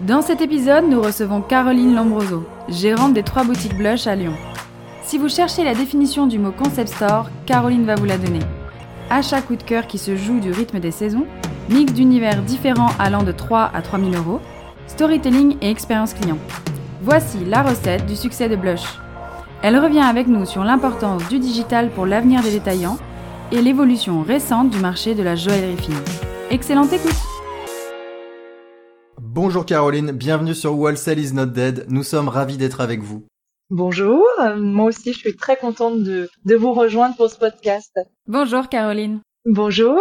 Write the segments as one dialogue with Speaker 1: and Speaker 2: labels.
Speaker 1: Dans cet épisode, nous recevons Caroline Lombroso, gérante des trois boutiques Blush à Lyon. Si vous cherchez la définition du mot concept store, Caroline va vous la donner. Achat coup de cœur qui se joue du rythme des saisons, mix d'univers différents allant de 3 à 3000 euros, storytelling et expérience client. Voici la recette du succès de Blush. Elle revient avec nous sur l'importance du digital pour l'avenir des détaillants et l'évolution récente du marché de la joaillerie fine. Excellente écoute
Speaker 2: Bonjour Caroline, bienvenue sur Wholesale is not dead, nous sommes ravis d'être avec vous.
Speaker 3: Bonjour, moi aussi je suis très contente de, de vous rejoindre pour ce podcast.
Speaker 1: Bonjour Caroline.
Speaker 3: Bonjour.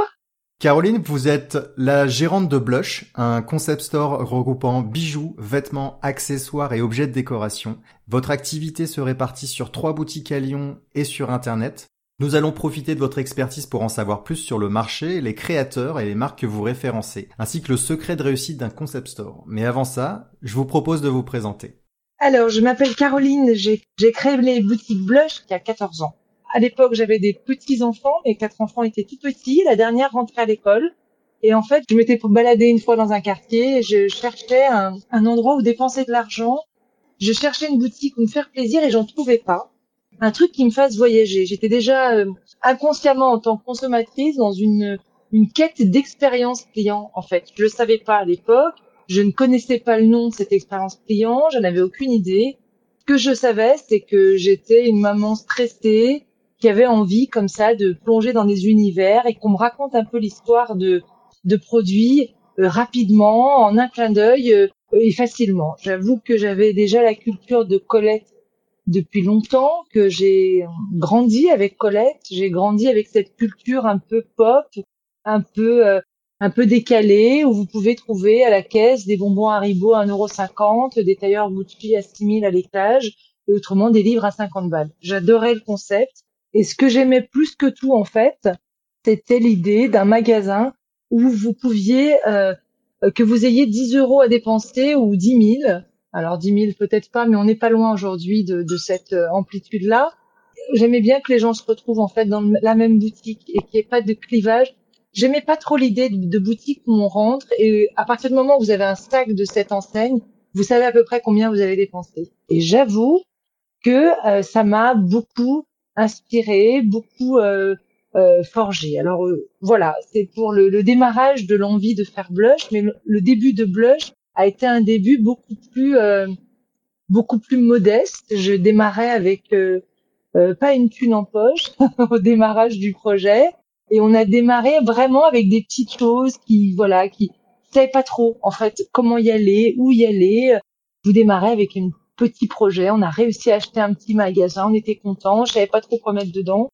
Speaker 2: Caroline, vous êtes la gérante de Blush, un concept store regroupant bijoux, vêtements, accessoires et objets de décoration. Votre activité se répartit sur trois boutiques à Lyon et sur Internet. Nous allons profiter de votre expertise pour en savoir plus sur le marché, les créateurs et les marques que vous référencez, ainsi que le secret de réussite d'un concept store. Mais avant ça, je vous propose de vous présenter.
Speaker 3: Alors, je m'appelle Caroline, j'ai créé les boutiques Blush il y a 14 ans. À l'époque, j'avais des petits enfants, mes quatre enfants étaient tout petits, la dernière rentrait à l'école. Et en fait, je m'étais baladée une fois dans un quartier, je cherchais un, un endroit où dépenser de l'argent. Je cherchais une boutique où me faire plaisir et j'en trouvais pas un truc qui me fasse voyager. J'étais déjà euh, inconsciemment en tant que consommatrice dans une une quête d'expérience client en fait. Je le savais pas à l'époque, je ne connaissais pas le nom de cette expérience client, je n'avais aucune idée. Ce que je savais, c'est que j'étais une maman stressée qui avait envie comme ça de plonger dans des univers et qu'on me raconte un peu l'histoire de de produits euh, rapidement en un clin d'œil euh, et facilement. J'avoue que j'avais déjà la culture de Colette depuis longtemps, que j'ai grandi avec Colette, j'ai grandi avec cette culture un peu pop, un peu euh, un peu décalée, où vous pouvez trouver à la caisse des bonbons Haribo à 1,50€, des tailleurs Gucci à 6000 à l'étage, et autrement des livres à 50 balles. J'adorais le concept. Et ce que j'aimais plus que tout, en fait, c'était l'idée d'un magasin où vous pouviez, euh, que vous ayez 10 euros à dépenser ou 10 000, alors 10 000 peut-être pas, mais on n'est pas loin aujourd'hui de, de, cette euh, amplitude-là. J'aimais bien que les gens se retrouvent en fait dans la même boutique et qu'il n'y ait pas de clivage. J'aimais pas trop l'idée de, boutique où on rentre et à partir du moment où vous avez un sac de cette enseigne, vous savez à peu près combien vous avez dépensé. Et j'avoue que euh, ça m'a beaucoup inspiré, beaucoup euh, euh, forgé. Alors euh, voilà, c'est pour le, le, démarrage de l'envie de faire Blush, mais le début de Blush, a été un début beaucoup plus euh, beaucoup plus modeste. Je démarrais avec euh, euh, pas une thune en poche au démarrage du projet et on a démarré vraiment avec des petites choses qui voilà qui savaient pas trop en fait comment y aller, où y aller. Vous démarrez avec un petit projet, on a réussi à acheter un petit magasin, on était content, je savais pas trop quoi mettre dedans.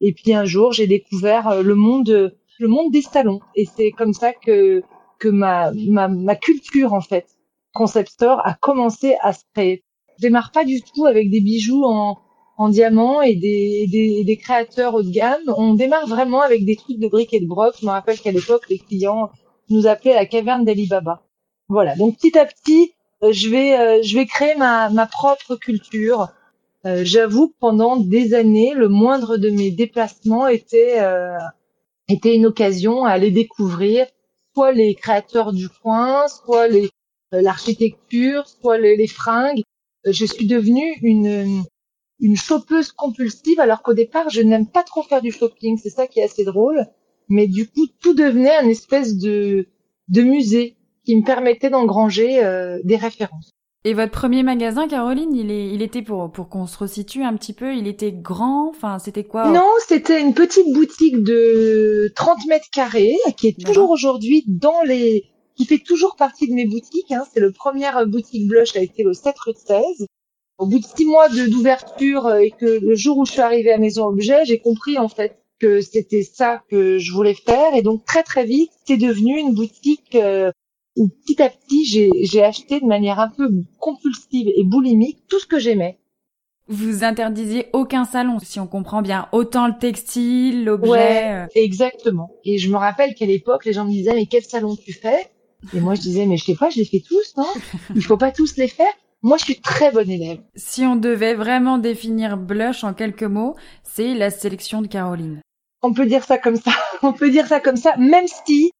Speaker 3: Et puis un jour, j'ai découvert le monde le monde des salons et c'est comme ça que que ma, ma, ma culture en fait concept store a commencé à se créer. Je démarre pas du tout avec des bijoux en, en diamant et des, des, des, créateurs haut de gamme. On démarre vraiment avec des trucs de briques et de broc. Je me rappelle qu'à l'époque, les clients nous appelaient la caverne d'Alibaba. Voilà. Donc petit à petit, euh, je vais, euh, je vais créer ma, ma propre culture. Euh, J'avoue que pendant des années, le moindre de mes déplacements était, euh, était une occasion à aller découvrir soit les créateurs du coin, soit les euh, l'architecture, soit les, les, fringues. Euh, je suis devenue une une chopeuse compulsive alors qu'au départ je n'aime pas trop faire du shopping, c'est ça qui est assez drôle. Mais du coup tout devenait un espèce de de musée qui me permettait d'engranger euh, des références.
Speaker 1: Et votre premier magasin, Caroline, il, est, il était pour, pour qu'on se resitue un petit peu, il était grand, enfin c'était quoi?
Speaker 3: Non, c'était une petite boutique de 30 mètres carrés qui est toujours aujourd'hui dans les, qui fait toujours partie de mes boutiques. Hein. C'est le première boutique blush a été le 7 rue de 16. Au bout de six mois d'ouverture euh, et que le jour où je suis arrivée à Maison Objet, j'ai compris en fait que c'était ça que je voulais faire et donc très très vite c'est devenu une boutique euh, où petit à petit, j'ai acheté de manière un peu compulsive et boulimique tout ce que j'aimais.
Speaker 1: Vous interdisiez aucun salon, si on comprend bien, autant le textile, l'objet.
Speaker 3: Ouais, euh. exactement. Et je me rappelle qu'à l'époque, les gens me disaient mais quel salon tu fais? Et moi je disais mais je sais pas, je les fais tous, non? Il faut pas tous les faire. Moi, je suis très bonne élève.
Speaker 1: Si on devait vraiment définir Blush en quelques mots, c'est la sélection de Caroline.
Speaker 3: On peut dire ça comme ça. On peut dire ça comme ça, même si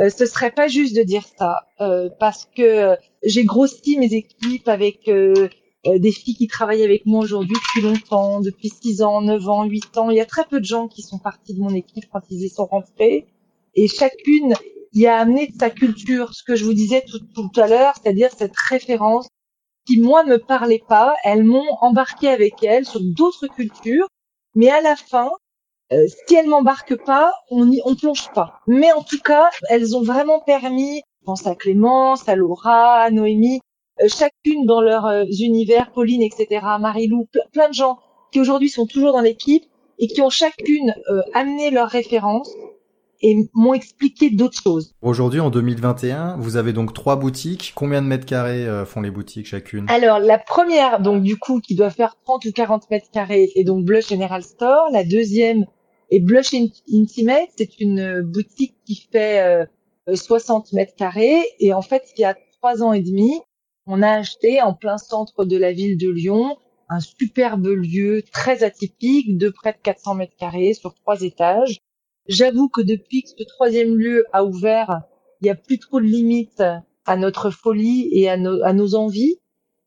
Speaker 3: euh, ce serait pas juste de dire ça, euh, parce que j'ai grossi mes équipes avec euh, des filles qui travaillent avec moi aujourd'hui depuis longtemps, depuis 6 ans, 9 ans, 8 ans. Il y a très peu de gens qui sont partis de mon équipe quand ils y sont rentrés. Et chacune y a amené de sa culture, ce que je vous disais tout, tout à l'heure, c'est-à-dire cette référence qui moi me parlaient pas, elles m'ont embarqué avec elles sur d'autres cultures, mais à la fin, euh, si elles m'embarquent pas, on n'y on plonge pas. Mais en tout cas, elles ont vraiment permis, je pense à Clémence, à Laura, à Noémie, euh, chacune dans leurs euh, univers, Pauline, etc., Marie-Lou, plein de gens qui aujourd'hui sont toujours dans l'équipe et qui ont chacune amené leurs références et m'ont expliqué d'autres choses.
Speaker 2: Aujourd'hui, en 2021, vous avez donc trois boutiques. Combien de mètres carrés euh, font les boutiques chacune?
Speaker 3: Alors, la première, donc du coup, qui doit faire 30 ou 40 mètres carrés, est donc Blush General Store. La deuxième est Blush Intimate. C'est une boutique qui fait 60 euh, mètres carrés. Et en fait, il y a trois ans et demi, on a acheté en plein centre de la ville de Lyon un superbe lieu très atypique de près de 400 mètres carrés sur trois étages J'avoue que depuis que ce troisième lieu a ouvert, il n'y a plus trop de limites à notre folie et à nos, envies.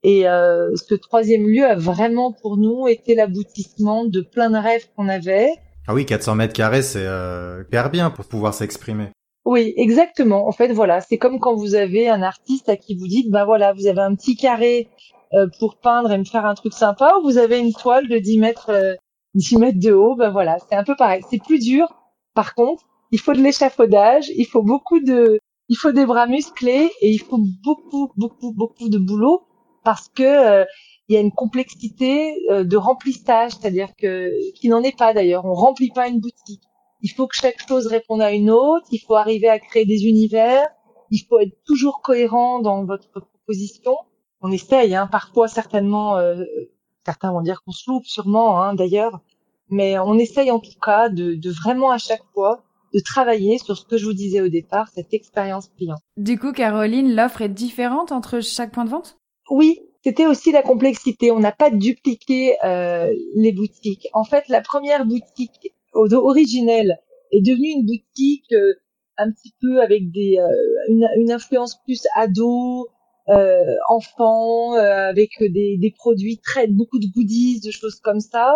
Speaker 3: Et euh, ce troisième lieu a vraiment pour nous été l'aboutissement de plein de rêves qu'on avait.
Speaker 2: Ah oui, 400 mètres carrés, c'est euh, hyper bien pour pouvoir s'exprimer.
Speaker 3: Oui, exactement. En fait, voilà, c'est comme quand vous avez un artiste à qui vous dites, ben voilà, vous avez un petit carré euh, pour peindre et me faire un truc sympa, ou vous avez une toile de 10 mètres, 10 mètres de haut, ben voilà, c'est un peu pareil. C'est plus dur, par contre, il faut de l'échafaudage, il faut beaucoup de, il faut des bras musclés et il faut beaucoup, beaucoup, beaucoup de boulot parce que euh, il y a une complexité euh, de remplissage, c'est-à-dire que qui n'en est pas d'ailleurs. On remplit pas une boutique. Il faut que chaque chose réponde à une autre. Il faut arriver à créer des univers. Il faut être toujours cohérent dans votre proposition. On essaye, hein, parfois certainement. Euh, certains vont dire qu'on se loupe, sûrement, hein, d'ailleurs. Mais on essaye en tout cas de, vraiment à chaque fois de travailler sur ce que je vous disais au départ, cette expérience client.
Speaker 1: Du coup, Caroline, l'offre est différente entre chaque point de vente?
Speaker 3: Oui, c'était aussi la complexité. On n'a pas dupliqué euh, les boutiques. En fait, la première boutique originelle est devenue une boutique euh, un petit peu avec des euh, une, influence plus ado, enfant, avec des, des produits très beaucoup de goodies, de choses comme ça.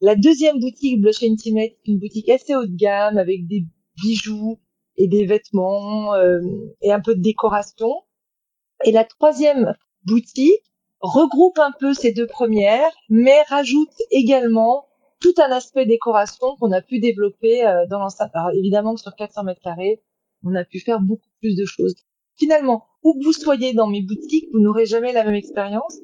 Speaker 3: La deuxième boutique Blush Intimate, une boutique assez haut de gamme avec des bijoux et des vêtements euh, et un peu de décoration. Et la troisième boutique regroupe un peu ces deux premières, mais rajoute également tout un aspect décoration qu'on a pu développer euh, dans l'enceinte. Alors évidemment que sur 400 mètres carrés, on a pu faire beaucoup plus de choses. Finalement, où que vous soyez dans mes boutiques, vous n'aurez jamais la même expérience,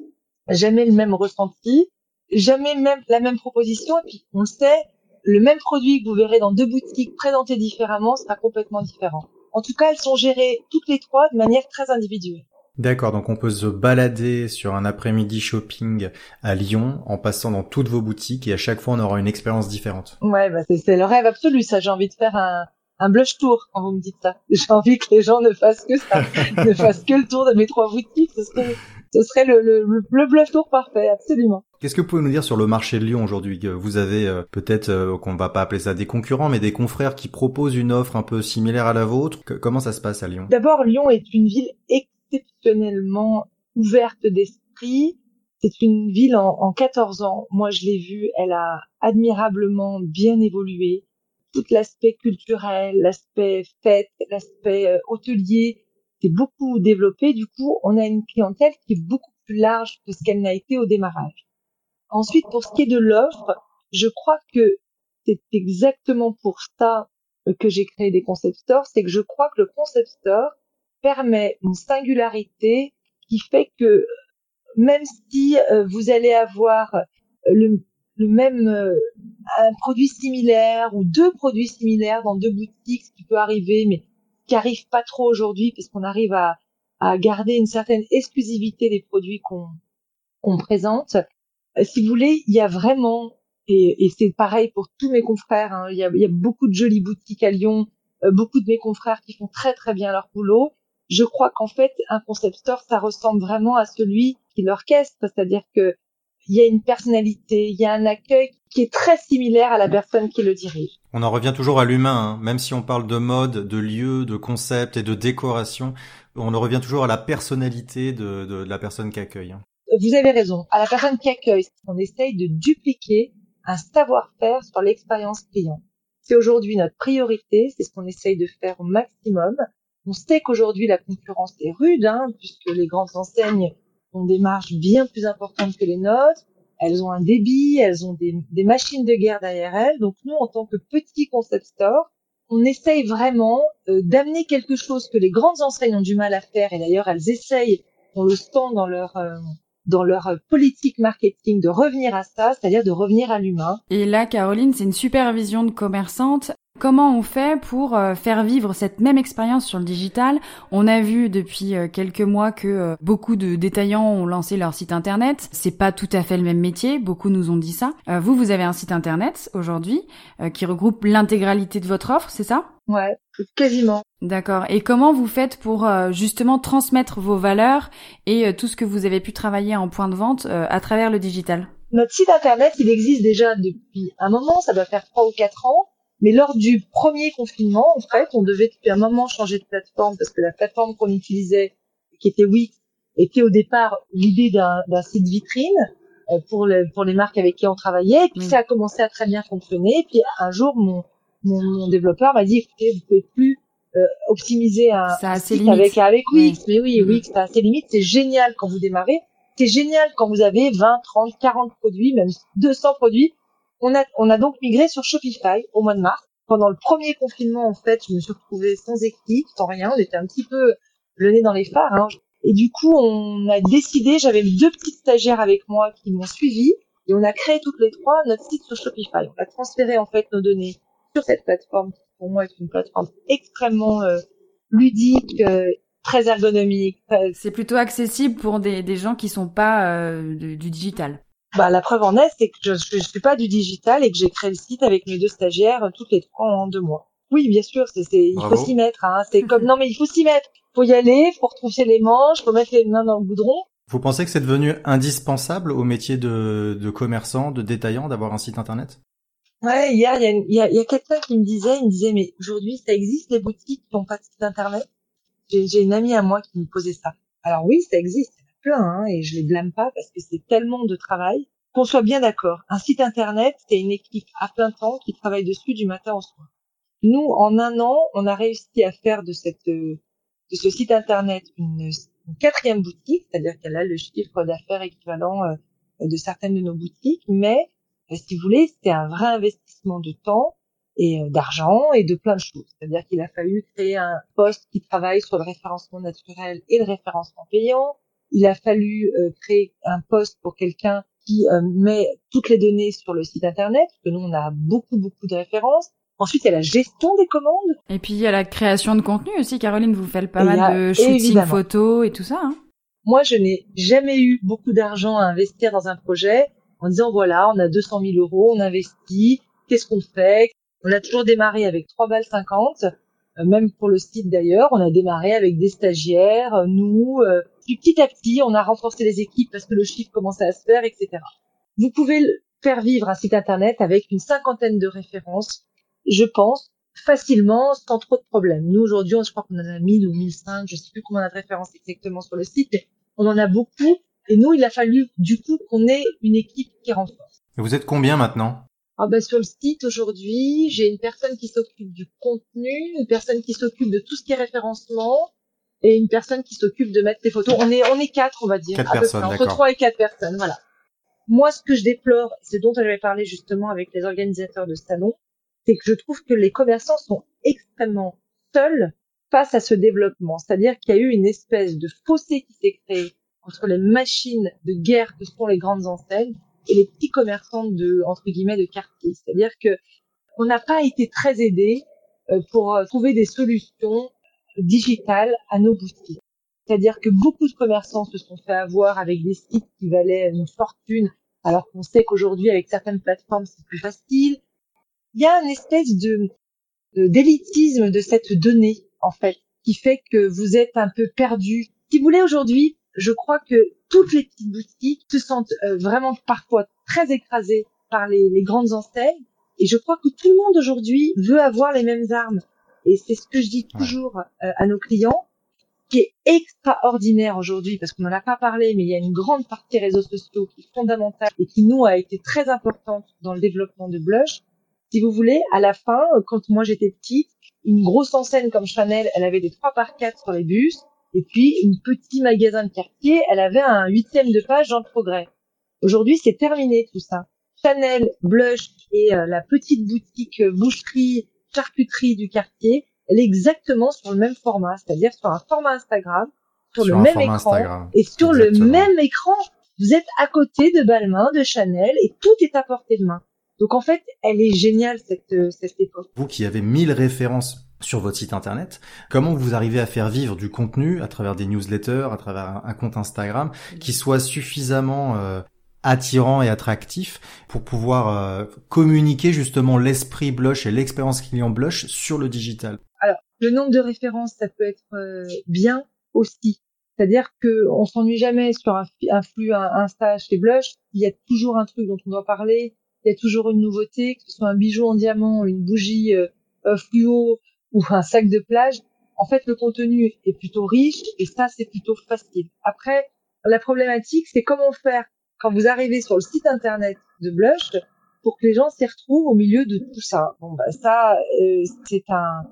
Speaker 3: jamais le même ressenti, jamais même la même proposition. Et puis, on le sait, le même produit que vous verrez dans deux boutiques présenté différemment sera complètement différent. En tout cas, elles sont gérées toutes les trois de manière très individuelle.
Speaker 2: D'accord, donc on peut se balader sur un après-midi shopping à Lyon en passant dans toutes vos boutiques et à chaque fois on aura une expérience différente.
Speaker 3: Ouais, bah c'est le rêve absolu ça. J'ai envie de faire un, un blush tour quand vous me dites ça. J'ai envie que les gens ne fassent que ça, ne fassent que le tour de mes trois boutiques. Ce serait, ce serait le, le, le blush tour parfait, absolument.
Speaker 2: Qu'est-ce que vous pouvez nous dire sur le marché de Lyon aujourd'hui? Vous avez euh, peut-être, euh, qu'on va pas appeler ça des concurrents, mais des confrères qui proposent une offre un peu similaire à la vôtre. comment ça se passe à Lyon?
Speaker 3: D'abord, Lyon est une ville exceptionnellement ouverte d'esprit. C'est une ville en, en 14 ans. Moi, je l'ai vue. Elle a admirablement bien évolué. Tout l'aspect culturel, l'aspect fête, l'aspect euh, hôtelier, c'est beaucoup développé. Du coup, on a une clientèle qui est beaucoup plus large que ce qu'elle n'a été au démarrage. Ensuite, pour ce qui est de l'offre, je crois que c'est exactement pour ça que j'ai créé des concept stores, c'est que je crois que le concept store permet une singularité qui fait que même si euh, vous allez avoir le, même euh, un produit similaire ou deux produits similaires dans deux boutiques, ce qui peut arriver, mais qui arrive pas trop aujourd'hui parce qu'on arrive à, garder une certaine exclusivité des produits qu'on présente. Euh, si vous voulez, il y a vraiment, et, c'est pareil pour tous mes confrères, hein, il, y a, beaucoup de jolies boutiques à Lyon, euh, beaucoup de mes confrères qui font très très bien leur boulot. Je crois qu'en fait, un concept store, ça ressemble vraiment à celui qui l'orchestre, c'est-à-dire que il y a une personnalité, il y a un accueil qui est très similaire à la personne qui le dirige.
Speaker 2: On en revient toujours à l'humain, hein. même si on parle de mode, de lieu, de concept et de décoration, on en revient toujours à la personnalité de, de, de la personne qui accueille. Hein.
Speaker 3: Vous avez raison. À la personne qui accueille, on essaye de dupliquer un savoir-faire sur l'expérience client. C'est aujourd'hui notre priorité, c'est ce qu'on essaye de faire au maximum. On sait qu'aujourd'hui la concurrence est rude, hein, puisque les grandes enseignes ont des marges bien plus importantes que les nôtres. Elles ont un débit, elles ont des, des machines de guerre derrière elles. Donc nous, en tant que petit concept store, on essaye vraiment euh, d'amener quelque chose que les grandes enseignes ont du mal à faire. Et d'ailleurs, elles essayent, on le sent dans leur euh, dans leur politique marketing de revenir à ça, c'est-à-dire de revenir à l'humain.
Speaker 1: Et là, Caroline, c'est une super vision de commerçante. Comment on fait pour euh, faire vivre cette même expérience sur le digital? On a vu depuis euh, quelques mois que euh, beaucoup de détaillants ont lancé leur site internet. C'est pas tout à fait le même métier, beaucoup nous ont dit ça. vous, vous avez un site internet aujourd'hui qui regroupe l'intégralité de votre offre, c'est ça?
Speaker 3: Ouais, quasiment.
Speaker 1: D'accord. Et comment vous faites pour justement transmettre vos valeurs et tout ce que vous avez pu travailler en point de vente à travers le digital?
Speaker 3: Notre site internet, il existe déjà depuis un moment, ça doit faire trois ou quatre ans. Mais lors du premier confinement, en fait, on devait depuis un moment changer de plateforme parce que la plateforme qu'on utilisait, qui était Wix, était au départ l'idée d'un site vitrine euh, pour, les, pour les marques avec qui on travaillait. Et puis ça a commencé à très bien fonctionner. Et puis un jour, mon, mon, mon développeur m'a dit, écoutez, vous pouvez plus euh, optimiser un, site avec, avec Wix. Mais oui, Wix, c'est assez limite. C'est génial quand vous démarrez. C'est génial quand vous avez 20, 30, 40 produits, même 200 produits on a, on a donc migré sur Shopify au mois de mars. Pendant le premier confinement, en fait, je me suis retrouvée sans équipe, sans rien. On était un petit peu le nez dans les phares. Hein. Et du coup, on a décidé, j'avais deux petites stagiaires avec moi qui m'ont suivi, et on a créé toutes les trois notre site sur Shopify. On a transféré en fait nos données sur cette plateforme, qui pour moi est une plateforme extrêmement euh, ludique, euh, très ergonomique.
Speaker 1: C'est plutôt accessible pour des, des gens qui sont pas euh, du digital.
Speaker 3: Bah, la preuve en est, c'est que je, ne suis pas du digital et que j'ai créé le site avec mes deux stagiaires euh, toutes les trois en deux mois. Oui, bien sûr, c'est, c'est, il faut s'y mettre. Hein. C'est comme non, mais il faut s'y mettre. Faut y aller, faut retrousser les manches, faut mettre les mains dans le goudron.
Speaker 2: Vous pensez que c'est devenu indispensable au métier de, de commerçant, de détaillant, d'avoir un site internet?
Speaker 3: Ouais, hier, il y a, y a, y a quelqu'un qui me disait, il me disait, mais aujourd'hui, ça existe les boutiques qui n'ont pas de site internet? J'ai, j'ai une amie à moi qui me posait ça. Alors oui, ça existe plein, hein, et je les blâme pas parce que c'est tellement de travail. Qu'on soit bien d'accord, un site internet, c'est une équipe à plein temps qui travaille dessus du matin au soir. Nous, en un an, on a réussi à faire de cette de ce site internet une, quatrième boutique, c'est-à-dire qu'elle a le chiffre d'affaires équivalent euh, de certaines de nos boutiques, mais euh, si vous voulez, c'était un vrai investissement de temps et euh, d'argent et de plein de choses. C'est-à-dire qu'il a fallu créer un poste qui travaille sur le référencement naturel et le référencement payant il a fallu euh, créer un poste pour quelqu'un qui euh, met toutes les données sur le site internet, parce que nous on a beaucoup beaucoup de références. Ensuite, il y a la gestion des commandes.
Speaker 1: Et puis il y a la création de contenu aussi. Caroline, vous faites pas mal de shooting photos et tout ça. Hein
Speaker 3: Moi, je n'ai jamais eu beaucoup d'argent à investir dans un projet en disant voilà, on a 200 000 euros, on investit, qu'est-ce qu'on fait? On a toujours démarré avec 3 balles 50 euh, même pour le site d'ailleurs, on a démarré avec des stagiaires, nous, euh, puis petit à petit, on a renforcé les équipes parce que le chiffre commençait à se faire, etc. Vous pouvez faire vivre un site internet avec une cinquantaine de références, je pense, facilement, sans trop de problèmes. Nous, aujourd'hui, je crois qu'on en a 1000 ou 1005, je sais plus combien de références exactement sur le site, mais on en a beaucoup. Et nous, il a fallu, du coup, qu'on ait une équipe qui renforce.
Speaker 2: Et vous êtes combien maintenant?
Speaker 3: Ah bah sur le site aujourd'hui, j'ai une personne qui s'occupe du contenu, une personne qui s'occupe de tout ce qui est référencement et une personne qui s'occupe de mettre les photos. On est on est quatre, on va dire,
Speaker 2: quatre personnes,
Speaker 3: entre trois et quatre personnes, voilà. Moi, ce que je déplore, c'est dont j'avais parlé justement avec les organisateurs de salon, c'est que je trouve que les commerçants sont extrêmement seuls face à ce développement. C'est-à-dire qu'il y a eu une espèce de fossé qui s'est créé entre les machines de guerre que sont les grandes enseignes et les petits commerçants de entre guillemets de quartier. C'est-à-dire que on n'a pas été très aidés euh, pour euh, trouver des solutions digitales à nos boutiques. C'est-à-dire que beaucoup de commerçants se sont fait avoir avec des sites qui valaient une fortune, alors qu'on sait qu'aujourd'hui, avec certaines plateformes, c'est plus facile. Il y a une espèce de d'élitisme de cette donnée, en fait, qui fait que vous êtes un peu perdu. Si vous voulez, aujourd'hui, je crois que toutes les petites boutiques se sentent euh, vraiment parfois très écrasées par les, grandes enseignes. Et je crois que tout le monde aujourd'hui veut avoir les mêmes armes. Et c'est ce que je dis toujours euh, à nos clients qui est extraordinaire aujourd'hui, parce qu'on n'en a pas parlé, mais il y a une grande partie réseaux sociaux qui est fondamentale et qui nous a été très importante dans le développement de Blush. Si vous voulez, à la fin, quand moi j'étais petite, une grosse enseigne comme Chanel, elle avait des 3 par 4 sur les bus, et puis une petit magasin de quartier, elle avait un huitième de page dans le progrès. Aujourd'hui, c'est terminé tout ça. Chanel, Blush et euh, la petite boutique euh, boucherie, charcuterie du quartier, elle est exactement sur le même format, c'est-à-dire sur un format Instagram, sur, le même écran, et sur le même écran, vous êtes à côté de Balmain, de Chanel, et tout est à portée de main. Donc en fait, elle est géniale cette, euh, cette époque.
Speaker 2: Vous qui avez mille références sur votre site internet, comment vous arrivez à faire vivre du contenu à travers des newsletters, à travers un, compte Instagram qui soit suffisamment euh, attirant et attractif pour pouvoir euh, communiquer justement l'esprit blush et l'expérience client blush sur le digital
Speaker 3: alors, le nombre de références, ça peut être euh, bien aussi. C'est-à-dire que on s'ennuie jamais sur un, flux un, Insta chez Blush. Il y a toujours un truc dont on doit parler. Il y a toujours une nouveauté, que ce soit un bijou en diamant, une bougie euh, fluo ou un sac de plage. En fait, le contenu est plutôt riche et ça, c'est plutôt facile. Après, la problématique, c'est comment faire quand vous arrivez sur le site internet de Blush pour que les gens s'y retrouvent au milieu de tout ça. Bon, bah ça, c'est un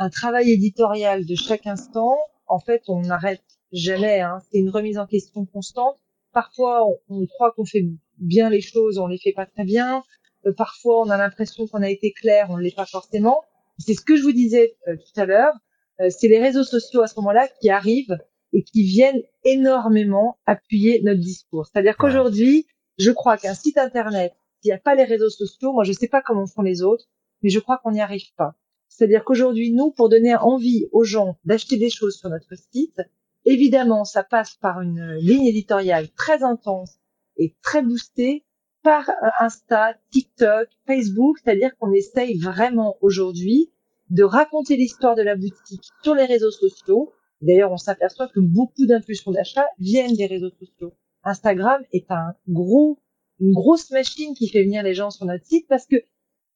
Speaker 3: un travail éditorial de chaque instant. En fait, on n'arrête jamais. Hein. C'est une remise en question constante. Parfois, on, croit qu'on fait bien les choses, on les fait pas très bien. Euh, parfois, on a l'impression qu'on a été clair, on ne l'est pas forcément. C'est ce que je vous disais euh, tout à l'heure. Euh, c'est les réseaux sociaux à ce moment-là qui arrivent et qui viennent énormément appuyer notre discours. C'est-à-dire qu'aujourd'hui, je crois qu'un site internet, s'il n'y a pas les réseaux sociaux, moi je ne sais pas comment font les autres, mais je crois qu'on n'y arrive pas. C'est-à-dire qu'aujourd'hui, nous, pour donner envie aux gens d'acheter des choses sur notre site, évidemment, ça passe par une ligne éditoriale très intense et très boostée par euh, Insta, TikTok, Facebook, c'est-à-dire qu'on essaye vraiment aujourd'hui de raconter l'histoire de la boutique sur les réseaux sociaux. D'ailleurs, on s'aperçoit que beaucoup d'impulsions d'achat viennent des réseaux sociaux. Instagram est un gros, une grosse machine qui fait venir les gens sur notre site parce que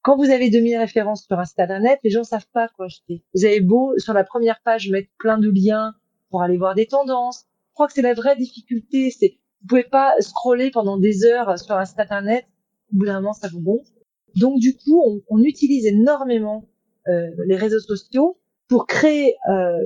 Speaker 3: quand vous avez 2000 références sur Internet, les gens savent pas quoi acheter. Vous avez beau, sur la première page, mettre plein de liens pour aller voir des tendances. Je crois que c'est la vraie difficulté. C'est, vous pouvez pas scroller pendant des heures sur Internet. Au bout d'un moment, ça vous gonfle. Donc, du coup, on, on utilise énormément euh, les réseaux sociaux pour créer euh,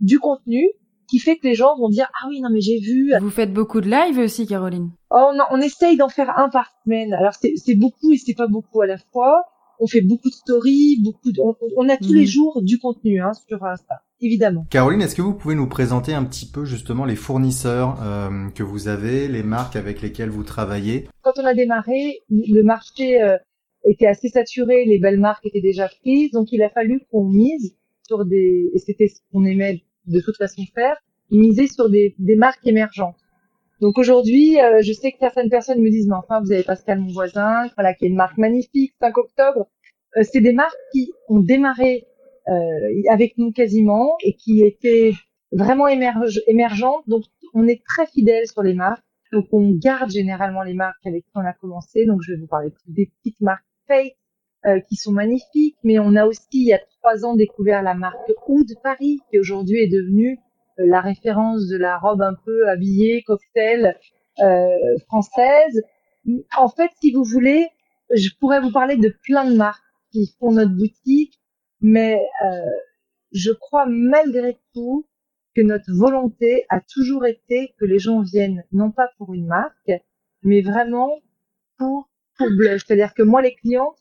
Speaker 3: du contenu qui fait que les gens vont dire ah oui non mais j'ai vu.
Speaker 1: Vous faites beaucoup de live aussi, Caroline.
Speaker 3: Oh, on, on essaye d'en faire un par semaine. Alors c'est beaucoup et c'est pas beaucoup à la fois. On fait beaucoup de stories, beaucoup. De, on, a tous les mhm. jours du contenu hein, sur Insta, évidemment.
Speaker 2: Caroline, est-ce que vous pouvez nous présenter un petit peu justement les fournisseurs euh, que vous avez, les marques avec lesquelles vous travaillez?
Speaker 3: Quand on a démarré, le marché euh, était assez saturé, les belles marques étaient déjà prises, donc il a fallu qu'on mise sur des, et c'était ce qu'on aimait de toute façon faire, miser sur des, des marques émergentes. Donc aujourd'hui, euh, je sais que certaines personnes me disent, mais enfin, vous avez Pascal, mon voisin, voilà, qui est une marque magnifique, 5 octobre. Euh, c'est des marques qui ont démarré euh, avec nous quasiment et qui étaient vraiment émergentes. Donc on est très fidèles sur les marques. Donc on garde généralement les marques avec qui on a commencé. Donc je vais vous parler des petites marques fake qui sont magnifiques, mais on a aussi il y a trois ans découvert la marque Oud Paris qui aujourd'hui est devenue la référence de la robe un peu habillée, cocktail euh, française. En fait, si vous voulez, je pourrais vous parler de plein de marques qui font notre boutique, mais euh, je crois malgré tout que notre volonté a toujours été que les gens viennent non pas pour une marque, mais vraiment pour pour Blush. C'est-à-dire que moi, les clientes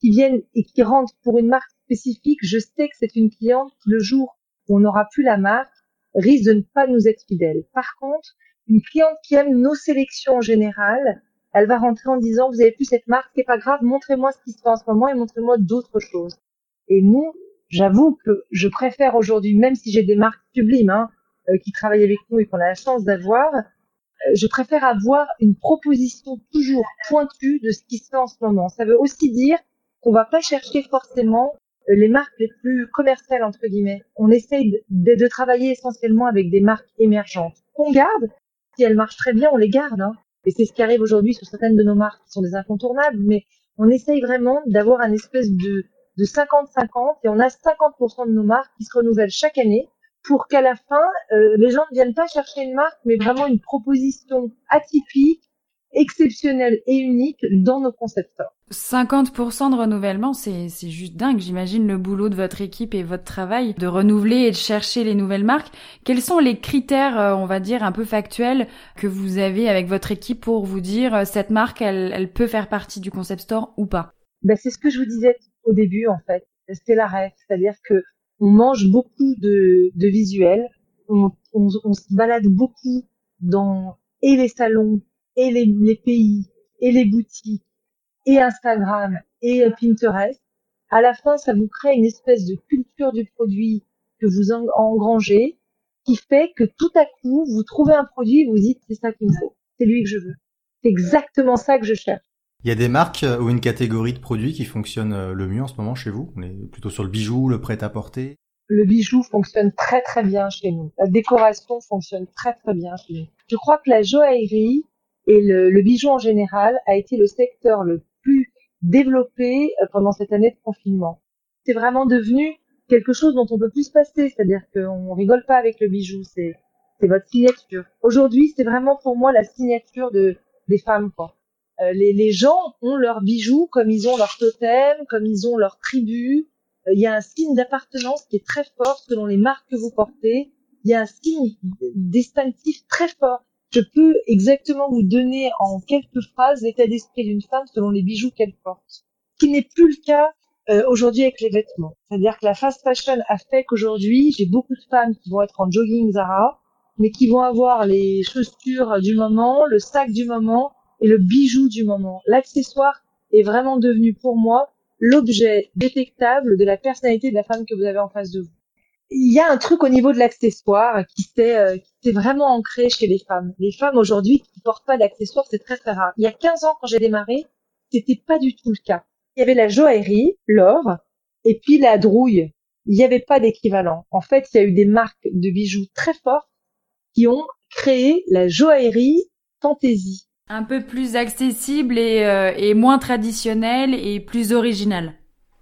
Speaker 3: qui viennent et qui rentrent pour une marque spécifique, je sais que c'est une cliente le jour où on n'aura plus la marque, risque de ne pas nous être fidèle. Par contre, une cliente qui aime nos sélections en général, elle va rentrer en disant vous avez plus cette marque, c'est pas grave, montrez-moi ce qui se passe en ce moment et montrez-moi d'autres choses. Et nous, j'avoue que je préfère aujourd'hui, même si j'ai des marques sublimes, hein, qui travaillent avec nous et qu'on a la chance d'avoir, je préfère avoir une proposition toujours pointue de ce qui se fait en ce moment. Ça veut aussi dire qu'on va pas chercher forcément les marques les plus commerciales entre guillemets. On essaye de, de travailler essentiellement avec des marques émergentes qu'on garde. Si elles marchent très bien, on les garde. Hein. Et c'est ce qui arrive aujourd'hui sur certaines de nos marques qui sont des incontournables. Mais on essaye vraiment d'avoir un espèce de de 50-50 et on a 50% de nos marques qui se renouvellent chaque année pour qu'à la fin, euh, les gens ne viennent pas chercher une marque, mais vraiment une proposition atypique, exceptionnelle et unique dans nos concepteurs.
Speaker 1: 50% de renouvellement, c'est, juste dingue. J'imagine le boulot de votre équipe et votre travail de renouveler et de chercher les nouvelles marques. Quels sont les critères, euh, on va dire, un peu factuels que vous avez avec votre équipe pour vous dire euh, cette marque, elle, elle peut faire partie du concept store ou pas?
Speaker 3: Ben, C'est ce que je vous disais au début, en fait. C'est la rêve. C'est-à-dire que on mange beaucoup de, de visuels, on, on, on, se balade beaucoup dans et les salons, et les, les pays, et les boutiques, et Instagram, et Pinterest. À la fin, ça vous crée une espèce de culture du produit que vous engrangez, qui fait que tout à coup, vous trouvez un produit et vous dites, c'est ça qu'il me faut. C'est lui que je veux. C'est exactement ça que je cherche.
Speaker 2: Il y a des marques euh, ou une catégorie de produits qui fonctionnent euh, le mieux en ce moment chez vous? On est plutôt sur le bijou, le prêt-à-porter?
Speaker 3: Le bijou fonctionne très très bien chez nous. La décoration fonctionne très très bien chez nous. Je crois que la joaillerie et le, le bijou en général a été le secteur le plus développé euh, pendant cette année de confinement. C'est vraiment devenu quelque chose dont on peut plus se passer, c'est-à-dire qu'on rigole pas avec le bijou, c'est c'est votre signature. Aujourd'hui, c'est vraiment pour moi la signature de des femmes quoi. Euh, les, les, gens ont leurs bijoux comme ils ont leur totem, comme ils ont leur tribu. Euh, il y a un signe d'appartenance qui est très fort selon les marques que vous portez. Il y a un signe distinctif très fort. Je peux exactement vous donner en quelques phrases l'état d'esprit d'une femme selon les bijoux qu'elle porte. Qui n'est plus le cas euh, aujourd'hui avec les vêtements. C'est-à-dire que la fast fashion a fait qu'aujourd'hui, j'ai beaucoup de femmes qui vont être en jogging Zara, mais qui vont avoir les chaussures du moment, le sac du moment, et le bijou du moment. L'accessoire est vraiment devenu pour moi l'objet détectable de la personnalité de la femme que vous avez en face de vous. Il y a un truc au niveau de l'accessoire qui s'est euh, qui vraiment ancré chez les femmes. Les femmes aujourd'hui qui portent pas d'accessoires, c'est très très rare. Il y a 15 ans quand j'ai démarré, c'était pas du tout le cas. Il y avait la joaillerie, l'or, et puis la drouille. Il n'y avait pas d'équivalent. En fait, il y a eu des marques de bijoux très fortes qui ont créé la joaillerie fantaisie.
Speaker 1: Un peu plus accessible et, euh, et, moins traditionnel et plus original.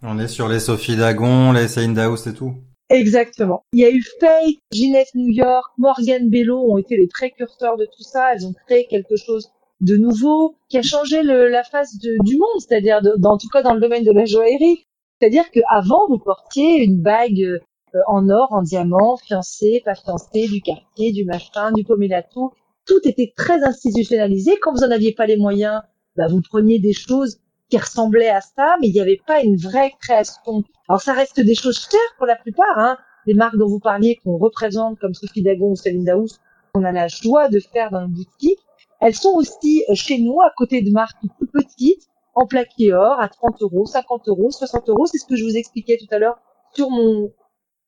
Speaker 2: On est sur les Sophie Dagon, les Celine Daous et tout.
Speaker 3: Exactement. Il y a eu Fake, Ginette New York, Morgan Bello ont été les précurseurs de tout ça. Elles ont créé quelque chose de nouveau qui a changé la face du monde, c'est-à-dire en tout cas dans le domaine de la joaillerie. C'est-à-dire qu'avant, vous portiez une bague euh, en or, en diamant, fiancée, pas fiancée, du quartier, du machin, du pomelato tout était très institutionnalisé. Quand vous en aviez pas les moyens, bah, vous preniez des choses qui ressemblaient à ça, mais il n'y avait pas une vraie création. Alors ça reste des choses chères pour la plupart. Hein. Les marques dont vous parliez, qu'on représente comme Sophie Dagon ou Céline Daous, qu'on a la joie de faire dans une boutique, elles sont aussi euh, chez nous à côté de marques plus petites, en plaqué or, à 30 euros, 50 euros, 60 euros. C'est ce que je vous expliquais tout à l'heure sur mon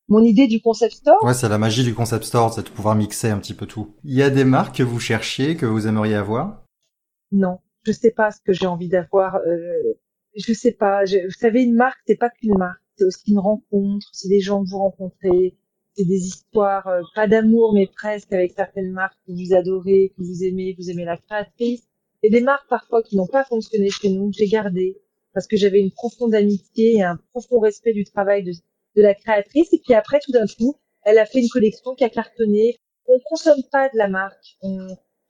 Speaker 3: mon idée du concept store.
Speaker 2: Ouais, c'est la magie du concept store, c'est de pouvoir mixer un petit peu tout. Il y a des marques que vous cherchiez, que vous aimeriez avoir?
Speaker 3: Non, je sais pas ce que j'ai envie d'avoir. Euh, je sais pas. vous savez, une marque, c'est pas qu'une marque, c'est aussi une rencontre. C'est des gens que vous rencontrez. C'est des histoires, euh, pas d'amour, mais presque avec certaines marques que vous adorez, que vous aimez, vous aimez la créatrice. Et des marques parfois qui n'ont pas fonctionné chez nous, que j'ai gardées parce que j'avais une profonde amitié et un profond respect du travail de de la créatrice. Et puis après, tout d'un coup, elle a fait une collection qui a cartonné. On consomme pas de la marque. On,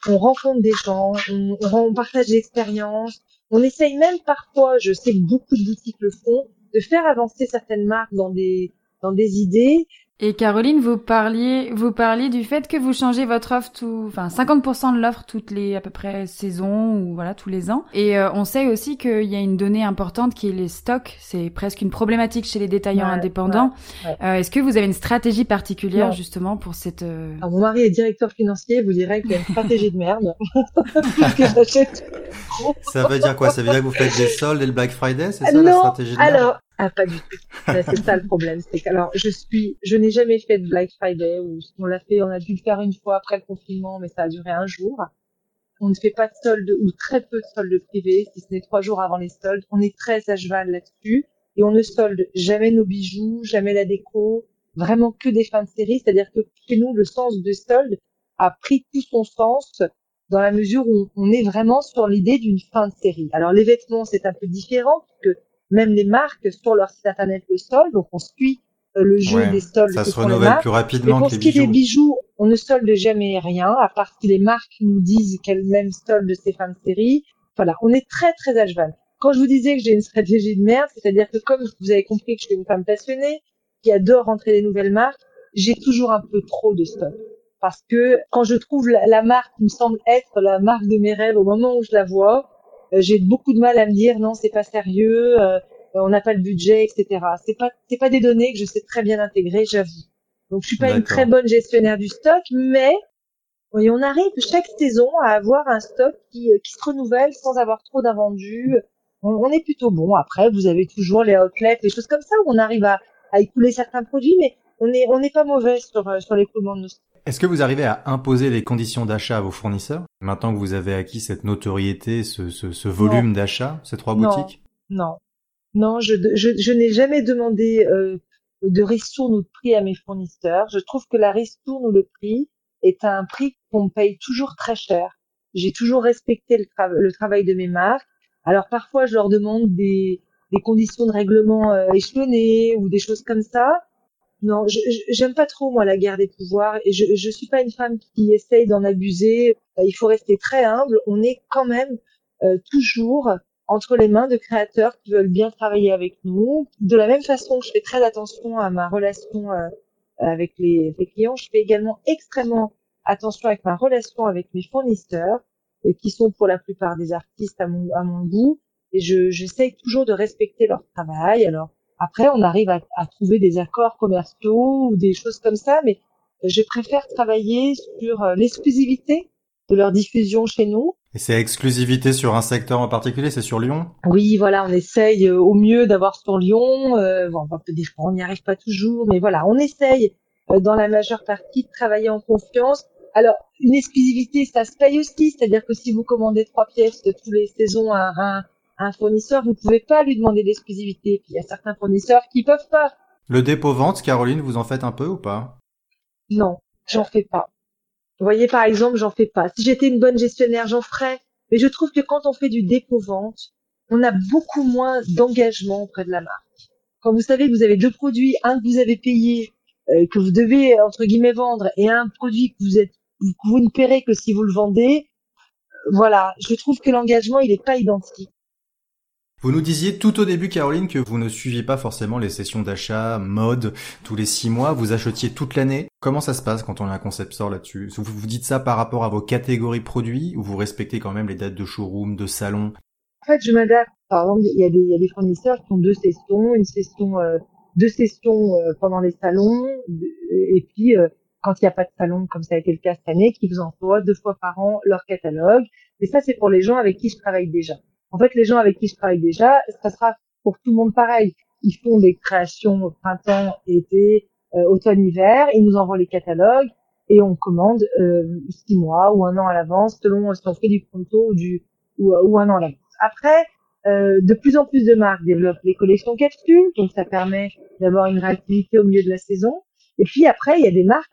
Speaker 3: on rencontre des gens, on, on partage l'expérience. On essaye même parfois, je sais que beaucoup de boutiques le font, de faire avancer certaines marques dans des dans des idées
Speaker 1: et Caroline, vous parliez, vous parliez du fait que vous changez votre offre tout, enfin 50% de l'offre toutes les à peu près saisons ou voilà tous les ans. Et euh, on sait aussi qu'il y a une donnée importante qui est les stocks. C'est presque une problématique chez les détaillants indépendants. Euh, Est-ce que vous avez une stratégie particulière justement pour cette euh...
Speaker 3: Alors, Mon mari est directeur financier, vous dirait qu'il y a une stratégie de merde.
Speaker 2: ça veut dire quoi? Ça veut dire que vous faites des soldes et le Black Friday, c'est ça la stratégie de merde?
Speaker 3: Alors Ah, pas du tout. c'est ça le problème. C'est que, alors, je suis, je n'ai jamais fait de Black Friday ou on l'a fait, on a dû le faire une fois après le confinement, mais ça a duré un jour. On ne fait pas de solde ou très peu de solde privé, si ce n'est trois jours avant les soldes. On est très à cheval là-dessus et on ne solde jamais nos bijoux, jamais la déco, vraiment que des fins de série. C'est-à-dire que chez nous, le sens de solde a pris tout son sens dans la mesure où on est vraiment sur l'idée d'une fin de série. Alors les vêtements, c'est un peu différent, que même les marques sur leur site internet le solde, donc on suit euh, le jeu des soldes.
Speaker 2: Ça se renouvelle plus rapidement
Speaker 3: pour
Speaker 2: que
Speaker 3: les bijoux.
Speaker 2: des
Speaker 3: bijoux, on ne solde jamais rien, à part si les marques nous disent qu'elles même soldent ces fins de série. Voilà, on est très très à cheval. Quand je vous disais que j'ai une stratégie de merde, c'est-à-dire que comme vous avez compris que je suis une femme passionnée, qui adore rentrer des nouvelles marques, j'ai toujours un peu trop de stock. Parce que quand je trouve la, marque qui me semble être la marque de mes rêves au moment où je la vois, j'ai beaucoup de mal à me dire non, c'est pas sérieux, euh, on n'a pas le budget, etc. C'est pas c'est pas des données que je sais très bien intégrer, j'avoue. Donc je suis pas une très bonne gestionnaire du stock, mais oui, on arrive chaque saison à avoir un stock qui, euh, qui se renouvelle sans avoir trop d'invendus. On, on, est plutôt bon. Après, vous avez toujours les outlets, les choses comme ça où on arrive à, à écouler certains produits, mais on est on n'est pas mauvais sur sur l'écoulement de nos stocks.
Speaker 2: Est-ce que vous arrivez à imposer les conditions d'achat à vos fournisseurs maintenant que vous avez acquis cette notoriété, ce, ce, ce volume d'achat, ces trois boutiques?
Speaker 3: Non, non, je, je, je n'ai jamais demandé euh, de ristourne ou de prix à mes fournisseurs. Je trouve que la ristourne ou le prix est un prix qu'on paye toujours très cher. J'ai toujours respecté le, le, travail de mes marques. Alors parfois, je leur demande des, des conditions de règlement euh, échelonnées ou des choses comme ça non, j'aime pas trop moi la guerre des pouvoirs et je je suis pas une femme qui essaye d'en abuser. Euh, il faut rester très humble. On est quand même euh, toujours entre les mains de créateurs qui veulent bien travailler avec nous. De la même façon que je fais très attention à ma relation euh, avec les, les, clients, je fais également extrêmement attention avec ma relation avec mes fournisseurs, qui sont pour la plupart des artistes à mon, à mon goût. Et je j'essaye toujours de respecter leur travail. Alors après, on arrive à, à, trouver des accords commerciaux ou des choses comme ça, mais je préfère travailler sur euh, l'exclusivité de leur diffusion chez nous.
Speaker 2: Et c'est exclusivité sur un secteur en particulier, c'est sur Lyon?
Speaker 3: Oui, voilà, on essaye euh, au mieux d'avoir sur Lyon. Euh, bon, on n'y arrive pas toujours, mais voilà, on essaye euh, dans la majeure partie de travailler en confiance. Alors, une exclusivité, ça se paye aussi, c'est-à-dire que si vous commandez trois pièces de tous les saisons à un, un fournisseur, vous pouvez pas lui demander d'exclusivité. Puis il y a certains fournisseurs qui peuvent pas.
Speaker 2: Le dépôt vente, Caroline, vous en faites un peu ou pas?
Speaker 3: Non, j'en fais pas. Vous voyez, par exemple, j'en fais pas. Si j'étais une bonne gestionnaire, j'en ferais. Mais je trouve que quand on fait du dépôt vente, on a beaucoup moins d'engagement auprès de la marque. Quand vous savez que vous avez deux produits, un que vous avez payé, euh, que vous devez entre guillemets vendre, et un produit que vous êtes, que vous ne paierez que si vous le vendez, euh, voilà, je trouve que l'engagement il n'est pas identique.
Speaker 2: Vous nous disiez tout au début, Caroline, que vous ne suiviez pas forcément les sessions d'achat mode tous les six mois, vous achetiez toute l'année. Comment ça se passe quand on a un concept store là-dessus? Vous dites ça par rapport à vos catégories produits ou vous respectez quand même les dates de showroom, de salon?
Speaker 3: En fait, je m'adapte. Par exemple, il y, a des, y a des fournisseurs qui ont deux sessions, une session, euh, deux sessions euh, pendant les salons, et puis euh, quand il n'y a pas de salon, comme ça a été le cas cette année, qui vous envoient deux fois par an leur catalogue. Et ça, c'est pour les gens avec qui je travaille déjà. En fait, les gens avec qui je travaille déjà, ça sera pour tout le monde pareil. Ils font des créations printemps, été, euh, automne, hiver. Ils nous envoient les catalogues et on commande euh, six mois ou un an à l'avance, selon si on fait du pronto ou du ou, un an à l'avance. Après, euh, de plus en plus de marques développent les collections capsules, donc ça permet d'avoir une réactivité au milieu de la saison. Et puis après, il y a des marques.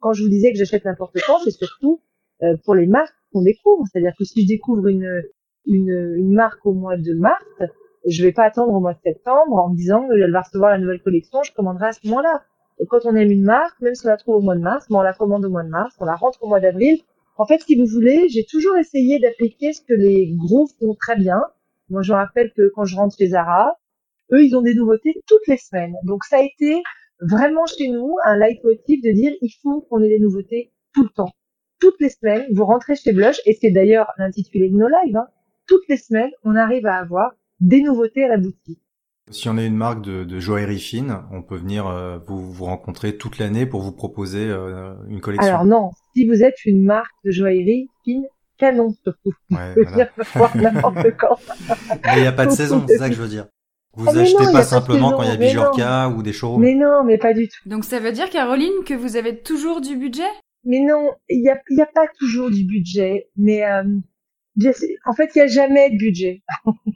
Speaker 3: Quand je vous disais que j'achète n'importe quand, c'est surtout euh, pour les marques qu'on découvre. C'est-à-dire que si je découvre une, une, une marque au mois de mars, je vais pas attendre au mois de septembre en me disant qu'elle va recevoir la nouvelle collection, je commanderai à ce moment-là. Quand on aime une marque, même si on la trouve au mois de mars, on la commande au mois de mars, on la rentre au mois d'avril. En fait, si vous voulez, j'ai toujours essayé d'appliquer ce que les gros font très bien. Moi, je rappelle que quand je rentre chez Zara, eux, ils ont des nouveautés toutes les semaines. Donc, ça a été vraiment chez nous un leitmotiv de dire il faut qu'on ait des nouveautés tout le temps. Toutes les semaines, vous rentrez chez Blush, et c'est d'ailleurs l'intitulé de nos lives, hein, toutes les semaines, on arrive à avoir des nouveautés à la boutique.
Speaker 2: Si on est une marque de, de joaillerie fine, on peut venir euh, vous, vous rencontrer toute l'année pour vous proposer euh, une collection.
Speaker 3: Alors non, si vous êtes une marque de joaillerie fine, canon surtout. Ouais,
Speaker 2: vous voilà. venir n'importe quand. Mais il n'y a pas de saison, c'est ça que je veux dire. Vous
Speaker 3: Ah,
Speaker 2: achetez
Speaker 3: non,
Speaker 2: pas simplement
Speaker 3: saison,
Speaker 2: quand il y a
Speaker 3: mais
Speaker 2: Bijorka ou des showrooms.
Speaker 3: Mais non, mais pas du tout.
Speaker 1: Donc ça veut dire, Caroline, que vous avez toujours du budget?
Speaker 3: Mais non, il y a, y a pas toujours du budget. Mais euh, en fait, il y a jamais de budget.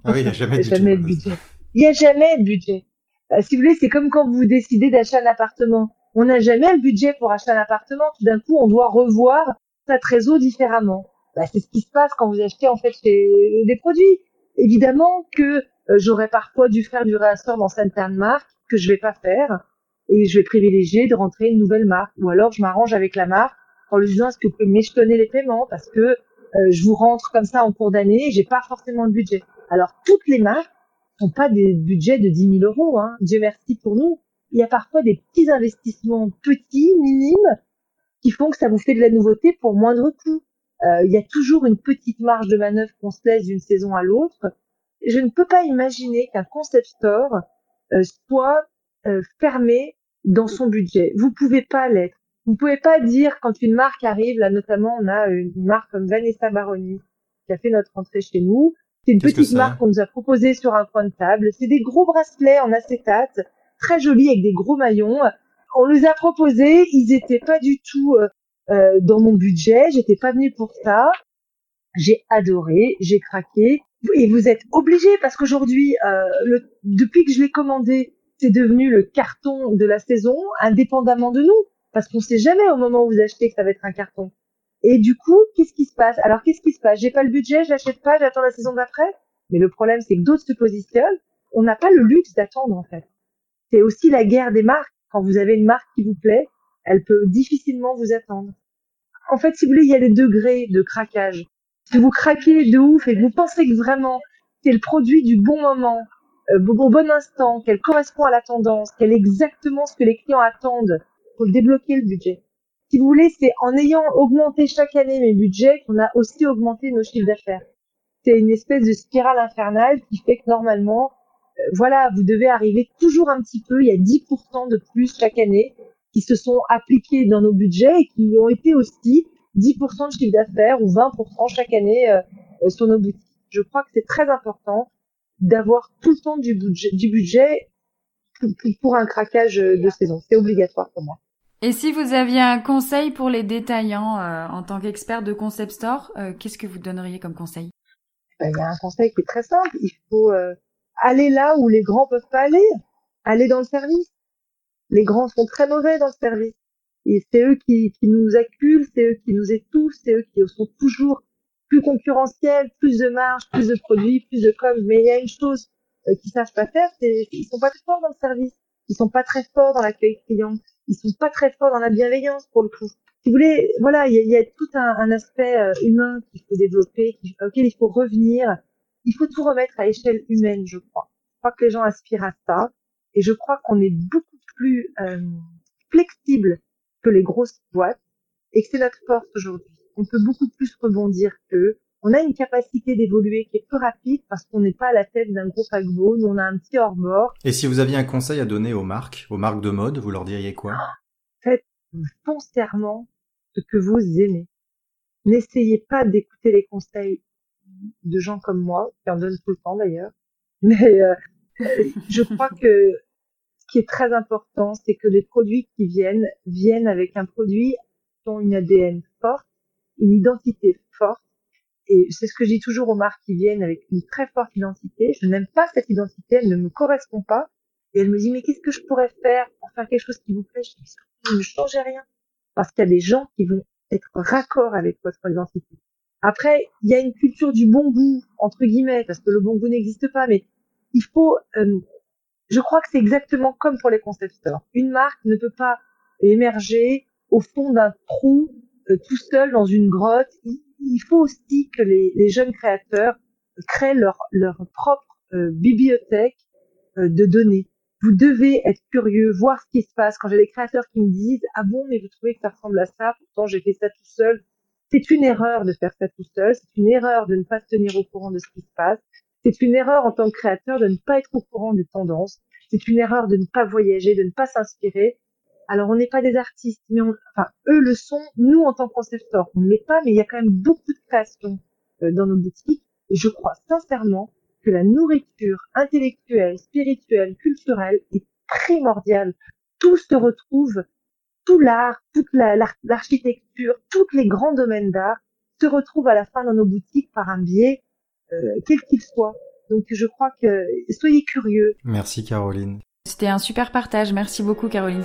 Speaker 2: Ah oui, il n'y a jamais de budget.
Speaker 3: jamais de budget. Il y a jamais de budget. Euh, si vous voulez, c'est comme quand vous décidez d'acheter un appartement. On n'a jamais le budget pour acheter un appartement. Tout d'un coup, on doit revoir sa trésor différemment. Bah, c'est ce qui se passe quand vous achetez en fait chez- des produits. Évidemment que euh, j'aurais parfois dû faire du réassort dans certaines marques que je vais pas faire et je vais privilégier de rentrer une nouvelle marque ou alors je m'arrange avec la marque en lui disant est-ce que vous pouvez m'échelonner les paiements? Parce que euh, je vous rentre comme ça en cours d'année j'ai pas forcément le budget. Alors toutes les marques n'ont pas des budgets de 10 000 euros, hein. Dieu merci pour nous. Il y a parfois des petits investissements petits, minimes, qui font que ça vous fait de la nouveauté pour moindre coût. Euh, il y a toujours une petite marge de manœuvre qu'on se laisse d'une saison à l'autre. Je ne peux pas imaginer qu'un concept store euh, soit euh, fermé dans son budget. Vous pouvez pas l'être. Vous pouvez pas dire quand une marque arrive, là notamment on a une marque comme Vanessa Baroni qui a fait notre entrée chez nous. C'est une petite marque qu'on nous a proposée sur un coin de table. C'est des gros bracelets en acétate, très jolis avec des gros maillons. On nous a proposé, ils étaient pas du tout euh, euh, dans mon budget, j'étais pas venue pour ça. J'ai adoré, j'ai craqué. Et vous êtes obligés parce qu'aujourd'hui, euh, depuis que je l'ai commandé, c'est devenu le carton de la saison, indépendamment de nous, parce qu'on sait jamais au moment où vous achetez que ça va être un carton. Et du coup, qu'est-ce qui se passe? Alors qu'est-ce qui se passe? J'ai pas le budget, je l'achète pas, j'attends la saison d'après? Mais le problème, c'est que d'autres se positionnent. On n'a pas le luxe d'attendre en fait. C'est aussi la guerre des marques. Quand vous avez une marque qui vous plaît, elle peut difficilement vous attendre. En fait, si vous voulez, il y a des degrés de craquage. Si vous craquez de ouf et que vous pensez que vraiment c'est le produit du bon moment, euh, au bon instant, qu'elle correspond à la tendance, qu'elle est exactement ce que les clients attendent, faut débloquer le budget. Si vous voulez, c'est en ayant augmenté chaque année mes budgets qu'on a aussi augmenté nos chiffres d'affaires. C'est une espèce de spirale infernale qui fait que normalement, euh, voilà, vous devez arriver toujours un petit peu. Il y a 10% de plus chaque année qui se sont appliqués dans nos budgets et qui ont été aussi 10% de chiffre d'affaires ou 20% chaque année euh, euh, sur nos boutiques. Je crois que c'est très important d'avoir tout le temps du budget, du budget pour, pour un craquage de saison. C'est obligatoire pour moi.
Speaker 1: Et si vous aviez un conseil pour les détaillants euh, en tant qu'expert de concept store, euh, qu'est-ce que vous donneriez comme conseil?
Speaker 3: Ben, Il y a un conseil qui est très simple. Il faut euh, aller là où les grands peuvent pas aller. Aller dans le service. Les grands sont très mauvais dans le service. Et c'est eux qui, qui nous acculent, c'est eux qui nous étouffent, c'est eux qui sont toujours plus concurrentiels, plus de marge, plus de produits, plus de com. Mais il y a une chose euh, qu'ils savent pas faire, c'est ils sont pas très forts dans le service. Ils sont pas très forts dans l'accueil client. Ils sont pas très forts dans la bienveillance pour le coup. Si vous voulez, voilà, il y a, tout un, un aspect euh, humain qu'il faut développer, auquel il faut revenir. Il faut tout remettre à échelle humaine, je crois. Je crois que les gens aspirent à ça, et je crois qu'on est beaucoup plus euh, flexible que les grosses boîtes, et que c'est notre force aujourd'hui. On peut beaucoup plus rebondir qu'eux. On a une capacité d'évoluer qui est plus rapide parce qu'on n'est pas à la tête d'un gros paquebot. Nous, on a un petit hors-bord.
Speaker 2: Et si vous aviez un conseil à donner aux marques, aux marques de mode, vous leur diriez quoi?
Speaker 3: Foncièrement ce que vous aimez. N'essayez pas d'écouter les conseils de gens comme moi, qui en donnent tout le temps d'ailleurs. Mais euh, je crois que ce qui est très important, c'est que les produits qui viennent viennent avec un produit qui ont une ADN forte, une identité forte. Et c'est ce que je dis toujours aux marques qui viennent avec une très forte identité. Je n'aime pas cette identité, elle ne me correspond pas. Et elle me dit, mais qu'est-ce que je pourrais faire pour faire quelque chose qui vous plaît? Je dis, ne changez rien. Parce qu'il y a des gens qui vont être raccord avec votre identité. Après, il y a une culture du bon goût, entre guillemets, parce que le bon goût n'existe pas, mais il faut, euh, je crois que c'est exactement comme pour les concept stores. Une marque ne peut pas émerger au fond d'un trou, euh, tout seul dans une grotte. Il, faut aussi que les, les jeunes créateurs créent leur, leur propre euh, bibliothèque euh, de données. Vous devez être curieux, voir ce qui se passe. Quand j'ai des créateurs qui me disent ah bon mais vous trouvez que ça ressemble à ça, pourtant j'ai fait ça tout seul. C'est une erreur de faire ça tout seul. C'est une erreur de ne pas se tenir au courant de ce qui se passe. C'est une erreur en tant que créateur de ne pas être au courant des tendances. C'est une erreur de ne pas voyager, de ne pas s'inspirer. Alors on n'est pas des artistes, mais on, enfin eux le sont. Nous en tant que concepteurs, on ne l'est pas, mais il y a quand même beaucoup de créations euh, dans nos boutiques. Et je crois sincèrement que la nourriture intellectuelle, spirituelle, culturelle est primordiale. Tout se retrouve, tout l'art, toute l'architecture, tous les grands domaines d'art se retrouvent à la fin dans nos boutiques par un biais, euh, quel qu'il soit. Donc je crois que soyez curieux.
Speaker 2: Merci Caroline.
Speaker 1: C'était un super partage. Merci beaucoup Caroline.